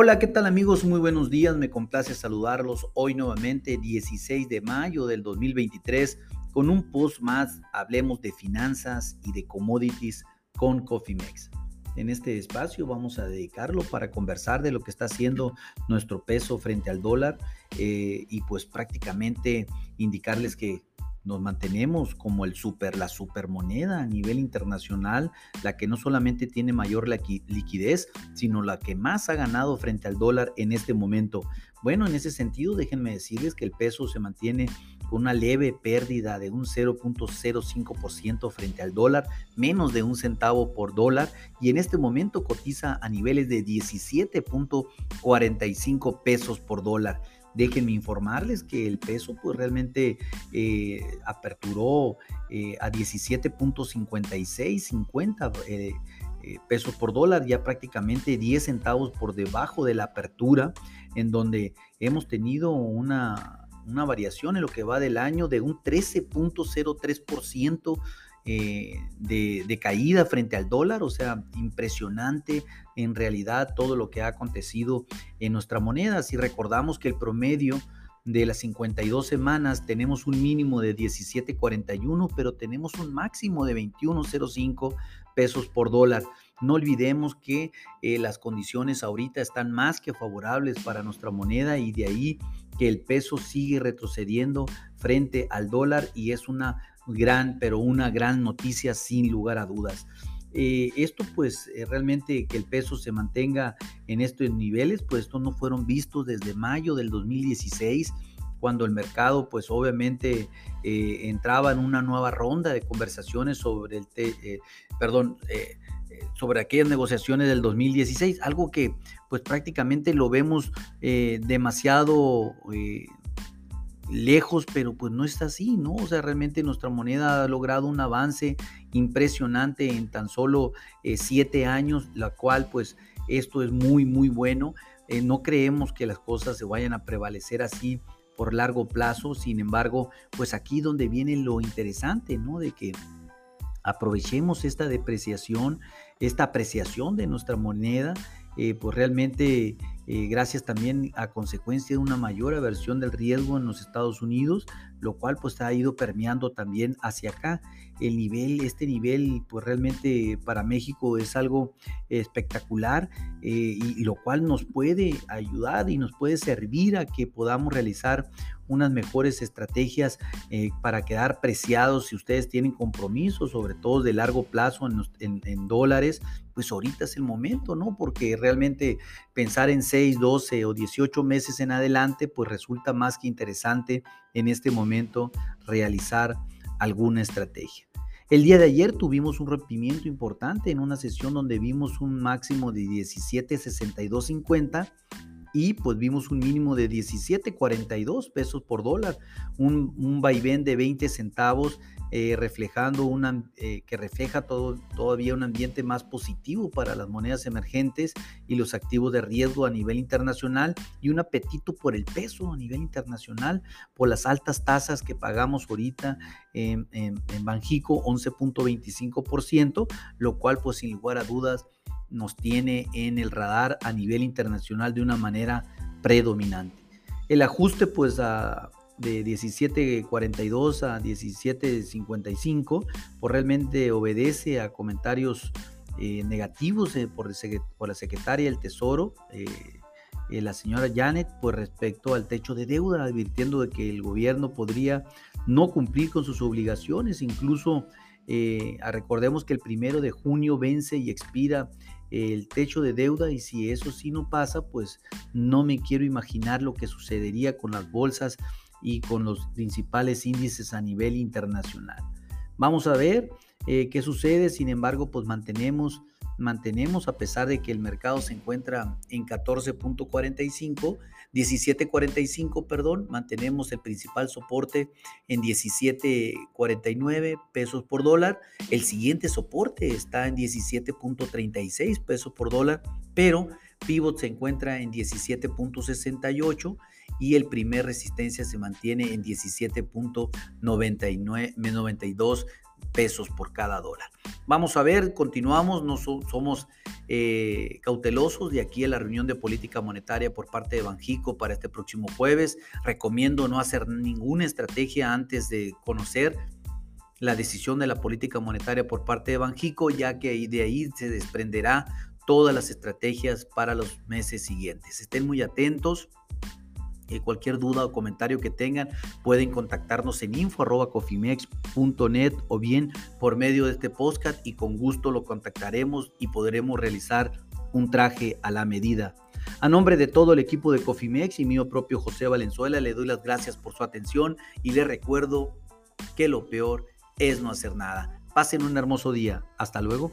Hola, ¿qué tal amigos? Muy buenos días, me complace saludarlos hoy nuevamente 16 de mayo del 2023 con un post más, hablemos de finanzas y de commodities con CoffeeMex. En este espacio vamos a dedicarlo para conversar de lo que está haciendo nuestro peso frente al dólar eh, y pues prácticamente indicarles que nos mantenemos como el super, la supermoneda a nivel internacional, la que no solamente tiene mayor liquidez, sino la que más ha ganado frente al dólar en este momento. Bueno, en ese sentido, déjenme decirles que el peso se mantiene con una leve pérdida de un 0.05% frente al dólar, menos de un centavo por dólar, y en este momento cotiza a niveles de 17.45 pesos por dólar. Déjenme informarles que el peso pues realmente eh, aperturó eh, a 17.56, 50 eh, pesos por dólar, ya prácticamente 10 centavos por debajo de la apertura, en donde hemos tenido una, una variación en lo que va del año de un 13.03% eh, de, caída frente al dólar, o sea, impresionante en realidad todo lo que ha acontecido en nuestra moneda. Si recordamos que el promedio de las 52 semanas tenemos un mínimo de 17.41, pero tenemos un máximo de 21.05 pesos por dólar. No olvidemos que eh, las condiciones ahorita están más que favorables para nuestra moneda y de ahí que el peso sigue retrocediendo frente al dólar y es una gran, pero una gran noticia sin lugar a dudas. Eh, esto pues eh, realmente que el peso se mantenga en estos niveles, pues estos no fueron vistos desde mayo del 2016 cuando el mercado pues obviamente eh, entraba en una nueva ronda de conversaciones sobre el, perdón, sobre aquellas negociaciones del 2016, algo que pues prácticamente lo vemos demasiado lejos, pero pues no está así, ¿no? O sea, realmente nuestra moneda ha logrado un avance impresionante en tan solo eh, siete años, la cual pues esto es muy, muy bueno. Eh, no creemos que las cosas se vayan a prevalecer así por largo plazo, sin embargo, pues aquí donde viene lo interesante, ¿no? De que aprovechemos esta depreciación, esta apreciación de nuestra moneda, eh, pues realmente eh, gracias también a consecuencia de una mayor aversión del riesgo en los Estados Unidos, lo cual pues ha ido permeando también hacia acá. El nivel, este nivel pues realmente para México es algo espectacular eh, y, lo cual nos puede ayudar y nos puede servir a que podamos realizar unas mejores estrategias eh, para quedar preciados si ustedes tienen compromisos, sobre todo de largo plazo en, dólares, pues ahorita es el momento, ¿no? Porque realmente pensar en 6, 12 o 18 meses en adelante, pues resulta más que interesante en este momento realizar alguna estrategia. El día de ayer tuvimos un rompimiento importante en una sesión donde vimos un máximo de 17.6250 y pues vimos un mínimo de 17.42 pesos por dólar, un, un vaivén de 20 centavos eh, reflejando una, eh, que refleja todo, todavía un ambiente más positivo para las monedas emergentes y los activos de riesgo a nivel internacional y un apetito por el peso a nivel internacional, por las altas tasas que pagamos ahorita en, en, en Banjico, 11.25%, lo cual pues sin lugar a dudas nos tiene en el radar a nivel internacional de una manera predominante. El ajuste pues de 17.42 a 17.55 pues realmente obedece a comentarios eh, negativos eh, por, la secretaria del Tesoro, eh, la señora Janet, pues respecto al techo de deuda, advirtiendo de que el gobierno podría no cumplir con sus obligaciones, incluso recordemos que el primero de junio vence y expira el techo de deuda y si eso sí no pasa, pues no me quiero imaginar lo que sucedería con las bolsas y con los principales índices a nivel internacional. Vamos a ver eh, qué sucede, sin embargo, pues mantenemos mantenemos, a pesar de que el mercado se encuentra en 14.45, 17.45, perdón, mantenemos el principal soporte en 17.49 pesos por dólar. El siguiente soporte está en 17.36 pesos por dólar, pero pivot se encuentra en 17.68 y el primer resistencia se mantiene en 17.92 pesos por cada dólar. Vamos a ver, continuamos, no somos eh, cautelosos de aquí a la reunión de política monetaria por parte de Banjico para este próximo jueves. Recomiendo no hacer ninguna estrategia antes de conocer la decisión de la política monetaria por parte de Banjico, ya que de ahí se desprenderá todas las estrategias para los meses siguientes. Estén muy atentos. Eh, cualquier duda o comentario que tengan, pueden contactarnos en info.cofimex.net o bien por medio de este podcast y con gusto lo contactaremos y podremos realizar un traje a la medida. A nombre de todo el equipo de Cofimex y mío propio José Valenzuela, le doy las gracias por su atención y le recuerdo que lo peor es no hacer nada. Pasen un hermoso día. Hasta luego.